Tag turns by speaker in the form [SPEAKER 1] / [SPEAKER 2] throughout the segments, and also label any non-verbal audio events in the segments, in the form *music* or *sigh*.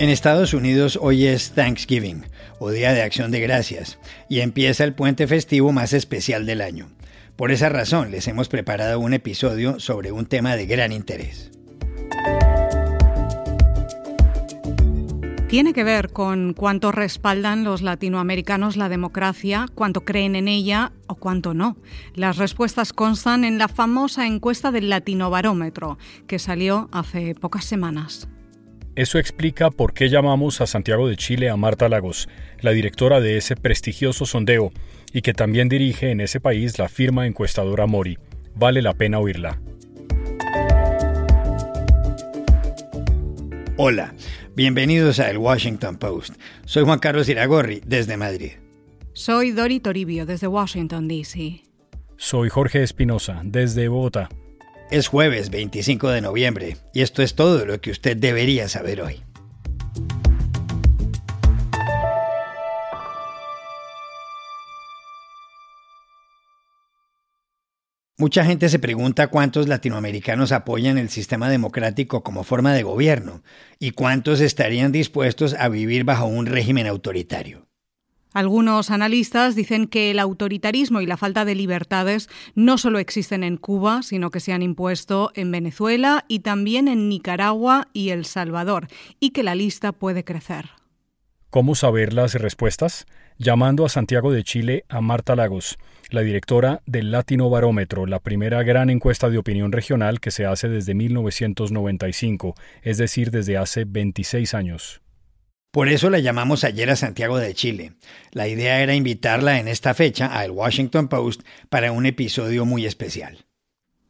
[SPEAKER 1] En Estados Unidos hoy es Thanksgiving, o Día de Acción de Gracias, y empieza el puente festivo más especial del año. Por esa razón les hemos preparado un episodio sobre un tema de gran interés.
[SPEAKER 2] Tiene que ver con cuánto respaldan los latinoamericanos la democracia, cuánto creen en ella o cuánto no. Las respuestas constan en la famosa encuesta del Latinobarómetro, que salió hace pocas semanas.
[SPEAKER 3] Eso explica por qué llamamos a Santiago de Chile a Marta Lagos, la directora de ese prestigioso sondeo, y que también dirige en ese país la firma encuestadora Mori. Vale la pena oírla.
[SPEAKER 1] Hola, bienvenidos a El Washington Post. Soy Juan Carlos Iragorri, desde Madrid.
[SPEAKER 2] Soy Dori Toribio, desde Washington, D.C.
[SPEAKER 3] Soy Jorge Espinosa, desde Bogotá.
[SPEAKER 1] Es jueves 25 de noviembre y esto es todo lo que usted debería saber hoy. Mucha gente se pregunta cuántos latinoamericanos apoyan el sistema democrático como forma de gobierno y cuántos estarían dispuestos a vivir bajo un régimen autoritario.
[SPEAKER 2] Algunos analistas dicen que el autoritarismo y la falta de libertades no solo existen en Cuba, sino que se han impuesto en Venezuela y también en Nicaragua y El Salvador, y que la lista puede crecer.
[SPEAKER 3] ¿Cómo saber las respuestas? Llamando a Santiago de Chile a Marta Lagos, la directora del Latino Barómetro, la primera gran encuesta de opinión regional que se hace desde 1995, es decir, desde hace 26 años.
[SPEAKER 1] Por eso la llamamos ayer a Santiago de Chile. La idea era invitarla en esta fecha a El Washington Post para un episodio muy especial.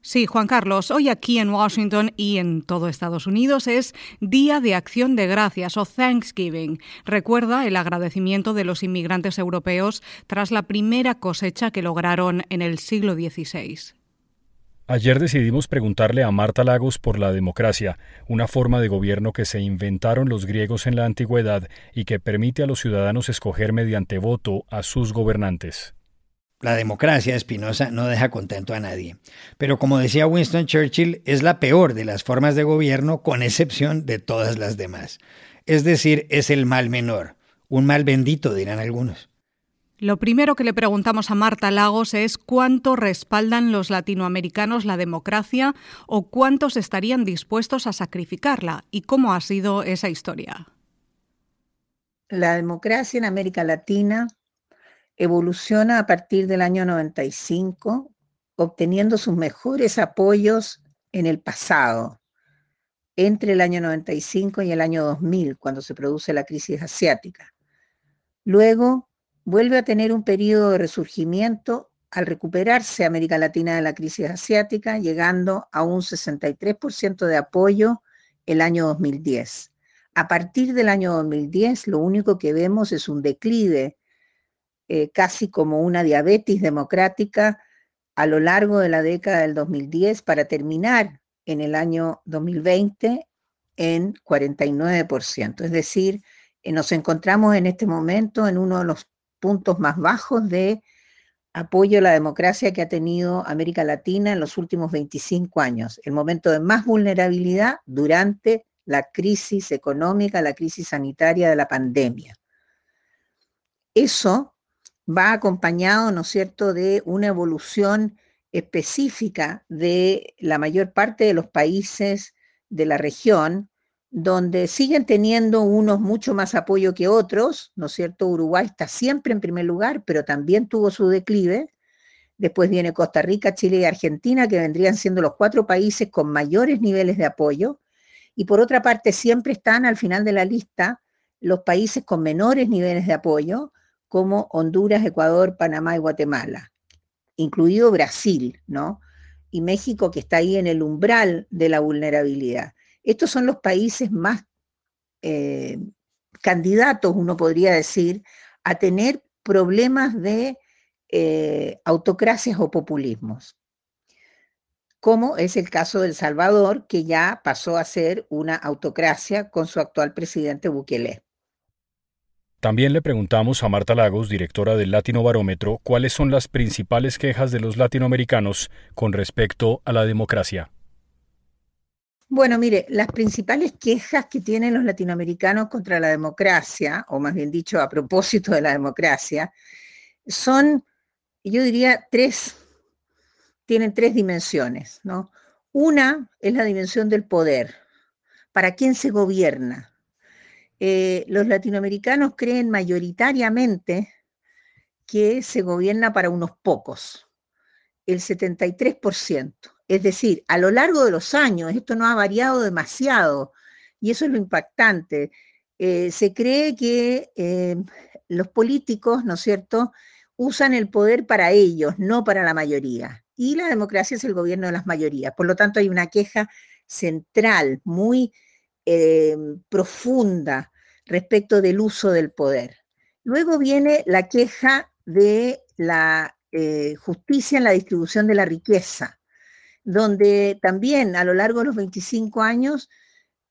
[SPEAKER 2] Sí, Juan Carlos, hoy aquí en Washington y en todo Estados Unidos es Día de Acción de Gracias o Thanksgiving. Recuerda el agradecimiento de los inmigrantes europeos tras la primera cosecha que lograron en el siglo XVI.
[SPEAKER 3] Ayer decidimos preguntarle a Marta Lagos por la democracia, una forma de gobierno que se inventaron los griegos en la antigüedad y que permite a los ciudadanos escoger mediante voto a sus gobernantes.
[SPEAKER 1] La democracia, Espinosa, no deja contento a nadie. Pero como decía Winston Churchill, es la peor de las formas de gobierno con excepción de todas las demás. Es decir, es el mal menor. Un mal bendito, dirán algunos.
[SPEAKER 2] Lo primero que le preguntamos a Marta Lagos es cuánto respaldan los latinoamericanos la democracia o cuántos estarían dispuestos a sacrificarla y cómo ha sido esa historia.
[SPEAKER 4] La democracia en América Latina evoluciona a partir del año 95, obteniendo sus mejores apoyos en el pasado, entre el año 95 y el año 2000, cuando se produce la crisis asiática. Luego, vuelve a tener un periodo de resurgimiento al recuperarse América Latina de la crisis asiática, llegando a un 63% de apoyo el año 2010. A partir del año 2010, lo único que vemos es un declive, eh, casi como una diabetes democrática, a lo largo de la década del 2010 para terminar en el año 2020 en 49%. Es decir, eh, nos encontramos en este momento en uno de los puntos más bajos de apoyo a la democracia que ha tenido América Latina en los últimos 25 años, el momento de más vulnerabilidad durante la crisis económica, la crisis sanitaria de la pandemia. Eso va acompañado, ¿no es cierto?, de una evolución específica de la mayor parte de los países de la región, donde siguen teniendo unos mucho más apoyo que otros, ¿no es cierto? Uruguay está siempre en primer lugar, pero también tuvo su declive. Después viene Costa Rica, Chile y Argentina, que vendrían siendo los cuatro países con mayores niveles de apoyo. Y por otra parte, siempre están al final de la lista los países con menores niveles de apoyo, como Honduras, Ecuador, Panamá y Guatemala. incluido Brasil, ¿no? Y México que está ahí en el umbral de la vulnerabilidad. Estos son los países más eh, candidatos, uno podría decir, a tener problemas de eh, autocracias o populismos, como es el caso de El Salvador, que ya pasó a ser una autocracia con su actual presidente Bukele.
[SPEAKER 3] También le preguntamos a Marta Lagos, directora del Latino Barómetro, cuáles son las principales quejas de los latinoamericanos con respecto a la democracia.
[SPEAKER 4] Bueno, mire, las principales quejas que tienen los latinoamericanos contra la democracia, o más bien dicho, a propósito de la democracia, son, yo diría, tres, tienen tres dimensiones, ¿no? Una es la dimensión del poder. ¿Para quién se gobierna? Eh, los latinoamericanos creen mayoritariamente que se gobierna para unos pocos, el 73%. Es decir, a lo largo de los años, esto no ha variado demasiado, y eso es lo impactante. Eh, se cree que eh, los políticos, ¿no es cierto?, usan el poder para ellos, no para la mayoría. Y la democracia es el gobierno de las mayorías. Por lo tanto, hay una queja central, muy eh, profunda respecto del uso del poder. Luego viene la queja de la justicia en la distribución de la riqueza donde también a lo largo de los 25 años,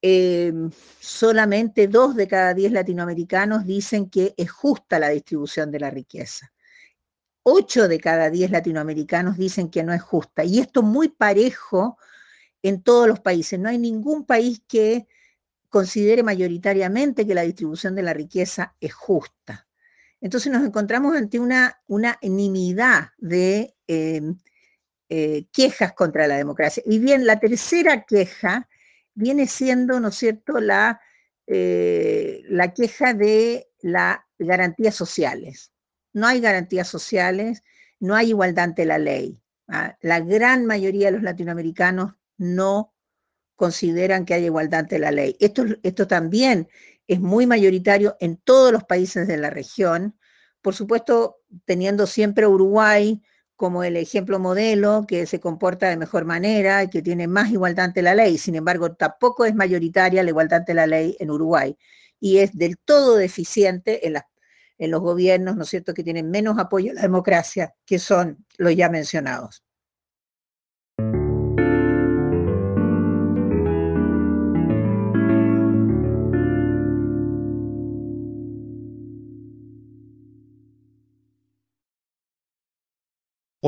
[SPEAKER 4] eh, solamente dos de cada diez latinoamericanos dicen que es justa la distribución de la riqueza. Ocho de cada diez latinoamericanos dicen que no es justa. Y esto muy parejo en todos los países. No hay ningún país que considere mayoritariamente que la distribución de la riqueza es justa. Entonces nos encontramos ante una unanimidad de eh, eh, quejas contra la democracia. Y bien, la tercera queja viene siendo, ¿no es cierto?, la, eh, la queja de las garantías sociales. No hay garantías sociales, no hay igualdad ante la ley. ¿ah? La gran mayoría de los latinoamericanos no consideran que hay igualdad ante la ley. Esto, esto también es muy mayoritario en todos los países de la región, por supuesto, teniendo siempre Uruguay como el ejemplo modelo que se comporta de mejor manera y que tiene más igualdad ante la ley. Sin embargo, tampoco es mayoritaria la igualdad ante la ley en Uruguay y es del todo deficiente en, los gobiernos, ¿no es cierto?, que tienen menos apoyo a la democracia, que son los ya mencionados.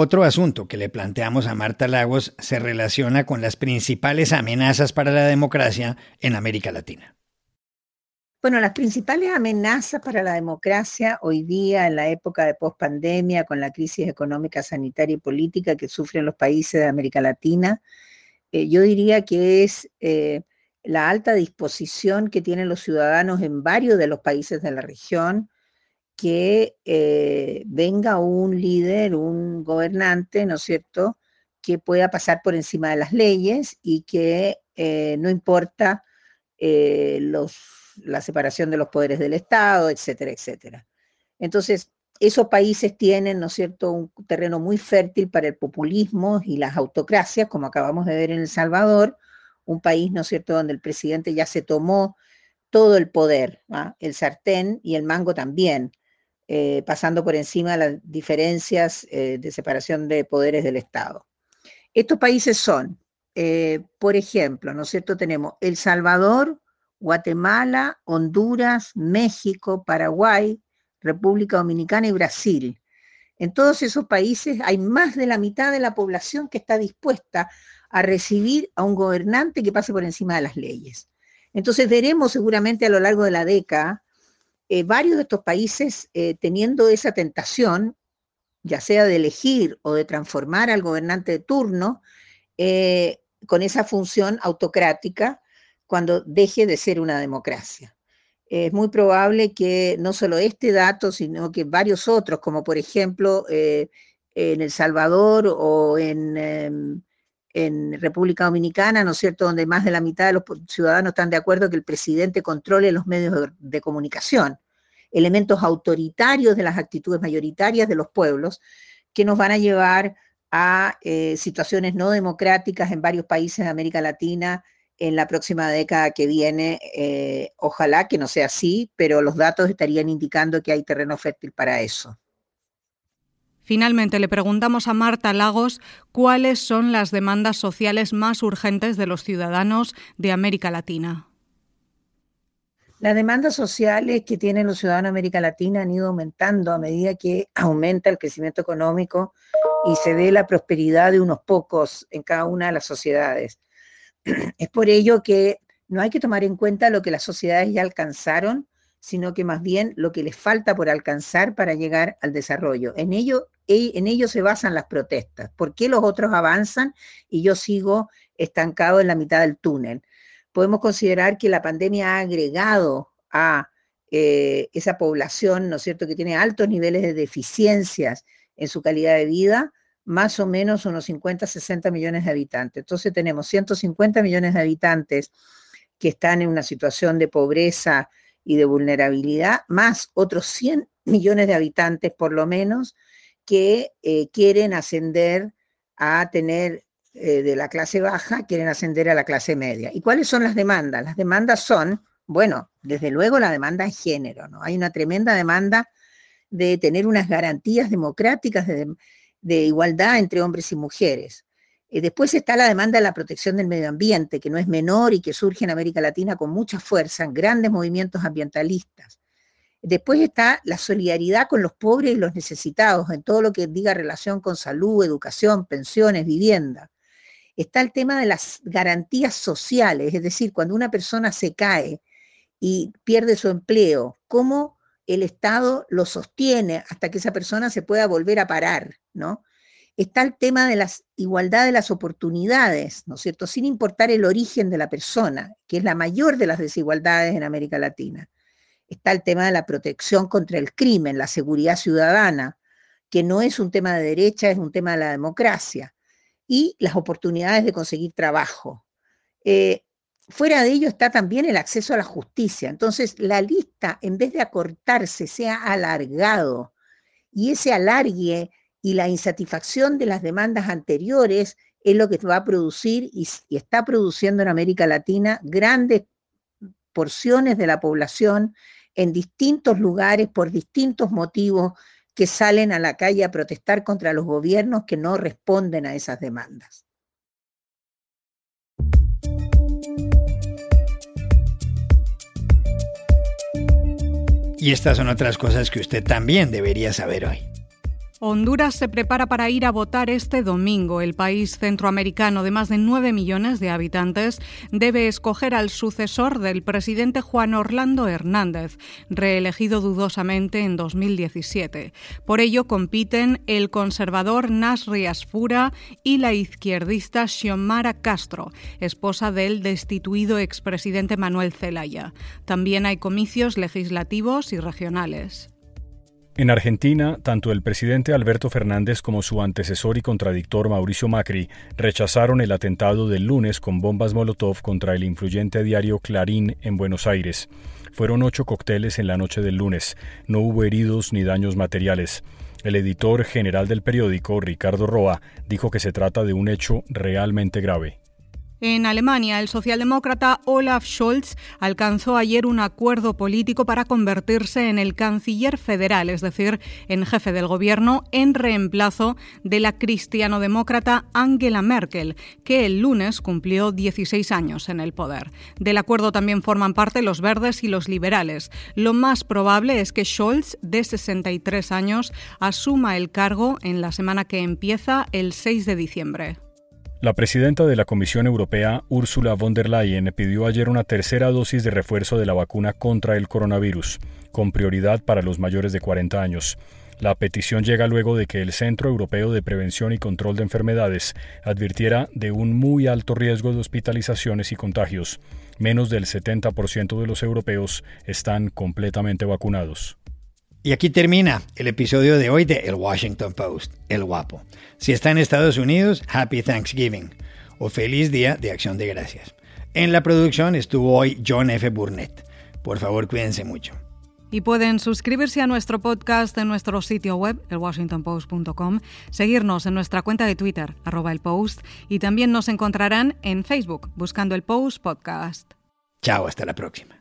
[SPEAKER 1] Otro asunto que le planteamos a Marta Lagos se relaciona con las principales amenazas para la democracia en América Latina.
[SPEAKER 4] Bueno, las principales amenazas para la democracia hoy día, en la época de pospandemia, con la crisis económica, sanitaria y política que sufren los países de América Latina, eh, yo diría que es eh, la alta disposición que tienen los ciudadanos en varios de los países de la región que eh, venga un líder, un gobernante, ¿no es cierto?, que pueda pasar por encima de las leyes y que eh, no importa eh, los, la separación de los poderes del Estado, etcétera, etcétera. Entonces, esos países tienen, ¿no es cierto?, un terreno muy fértil para el populismo y las autocracias, como acabamos de ver en El Salvador, un país, ¿no es cierto?, donde el presidente ya se tomó todo el poder, ¿ah? el sartén y el mango también. Eh, pasando por encima de las diferencias eh, de separación de poderes del Estado. Estos países son, eh, por ejemplo, ¿no es cierto? Tenemos El Salvador, Guatemala, Honduras, México, Paraguay, República Dominicana y Brasil. En todos esos países hay más de la mitad de la población que está dispuesta a recibir a un gobernante que pase por encima de las leyes. Entonces veremos seguramente a lo largo de la década eh, varios de estos países eh, teniendo esa tentación, ya sea de elegir o de transformar al gobernante de turno, eh, con esa función autocrática cuando deje de ser una democracia. Es muy probable que no solo este dato, sino que varios otros, como por ejemplo en El Salvador o en em, en República Dominicana, ¿no es cierto?, donde más de la mitad de los ciudadanos están de acuerdo que el presidente controle los medios de, comunicación, elementos autoritarios de las actitudes mayoritarias de los pueblos, que nos van a llevar a eh, situaciones no democráticas en varios países de América Latina en la próxima década que viene. Eh, ojalá que no sea así, pero los datos estarían indicando que hay terreno fértil para eso.
[SPEAKER 2] Finalmente, le preguntamos a Marta Lagos cuáles son las demandas sociales más urgentes de los ciudadanos de América Latina.
[SPEAKER 4] Las demandas sociales que tienen los ciudadanos de América Latina han ido aumentando a medida que aumenta el crecimiento económico y se ve la prosperidad de unos pocos en cada una de las sociedades. *clears throat* Es por ello que no hay que tomar en cuenta lo que las sociedades ya alcanzaron, sino que más bien lo que les falta por alcanzar para llegar al desarrollo. En ello, en ello se basan las protestas. ¿Por qué los otros avanzan y yo sigo estancado en la mitad del túnel? podemos considerar que la pandemia ha agregado a eh, esa población, ¿no es cierto?, que tiene altos niveles de deficiencias en su calidad de vida, más o menos unos 50, 60 millones de habitantes. Entonces tenemos 150 millones de habitantes que están en una situación de pobreza y de vulnerabilidad, más otros 100 millones de habitantes por lo menos que eh, quieren ascender a tener eh, de la clase baja quieren ascender a la clase media. ¿Y cuáles son las demandas? Las demandas son, bueno, desde luego la demanda en género, ¿no? Hay una tremenda demanda de tener unas garantías democráticas de, igualdad entre hombres y mujeres. Eh, después está la demanda de la protección del medio ambiente, que no es menor y que surge en América Latina con mucha fuerza, en grandes movimientos ambientalistas. Después está la solidaridad con los pobres y los necesitados, en todo lo que diga relación con salud, educación, pensiones, vivienda está el tema de las garantías sociales, es decir, cuando una persona se cae y pierde su empleo, cómo el Estado lo sostiene hasta que esa persona se pueda volver a parar, ¿no? Está el tema de la igualdad de las oportunidades, ¿no es cierto? Sin importar el origen de la persona, que es la mayor de las desigualdades en América Latina. Está el tema de la protección contra el crimen, la seguridad ciudadana, que no es un tema de derecha, es un tema de la democracia y las oportunidades de conseguir trabajo. Eh, fuera de ello está también el acceso a la justicia. Entonces, la lista, en vez de acortarse, sea alargado y ese alargue y la insatisfacción de las demandas anteriores es lo que va a producir y, y está produciendo en América Latina grandes porciones de la población en distintos lugares por distintos motivos que salen a la calle a protestar contra los gobiernos que no responden a esas demandas.
[SPEAKER 1] Y estas son otras cosas que usted también debería saber hoy.
[SPEAKER 2] Honduras se prepara para ir a votar este domingo. El país centroamericano de más de 9 millones de habitantes debe escoger al sucesor del presidente Juan Orlando Hernández, reelegido dudosamente en 2017. Por ello compiten el conservador Nasri Asfura y la izquierdista Xiomara Castro, esposa del destituido expresidente Manuel Zelaya. También hay comicios legislativos y regionales.
[SPEAKER 3] En Argentina, tanto el presidente Alberto Fernández como su antecesor y contradictor Mauricio Macri rechazaron el atentado del lunes con bombas Molotov contra el influyente diario Clarín en Buenos Aires. Fueron ocho cócteles en la noche del lunes. No hubo heridos ni daños materiales. El editor general del periódico, Ricardo Roa, dijo que se trata de un hecho realmente grave.
[SPEAKER 2] En Alemania, el socialdemócrata Olaf Scholz alcanzó ayer un acuerdo político para convertirse en el canciller federal, es decir, en jefe del gobierno, en reemplazo de la cristianodemócrata Angela Merkel, que el lunes cumplió 16 años en el poder. Del acuerdo también forman parte los verdes y los liberales. Lo más probable es que Scholz, de 63 años, asuma el cargo en la semana que empieza el 6 de diciembre.
[SPEAKER 3] La presidenta de la Comisión Europea, Ursula von der Leyen, pidió ayer una tercera dosis de refuerzo de la vacuna contra el coronavirus, con prioridad para los mayores de 40 años. La petición llega luego de que el Centro Europeo de Prevención y Control de Enfermedades advirtiera de un muy alto riesgo de hospitalizaciones y contagios. Menos del 70% de los europeos están completamente vacunados.
[SPEAKER 1] Y aquí termina el episodio de hoy de El Washington Post, El Guapo. Si está en Estados Unidos, Happy Thanksgiving o Feliz Día de Acción de Gracias. En la producción estuvo hoy John F. Burnett. Por favor, cuídense mucho.
[SPEAKER 2] Y pueden suscribirse a nuestro podcast en nuestro sitio web, elwashingtonpost.com, seguirnos en nuestra cuenta de Twitter, arroba el post, y también nos encontrarán en Facebook buscando el Post Podcast.
[SPEAKER 1] Chao, hasta la próxima.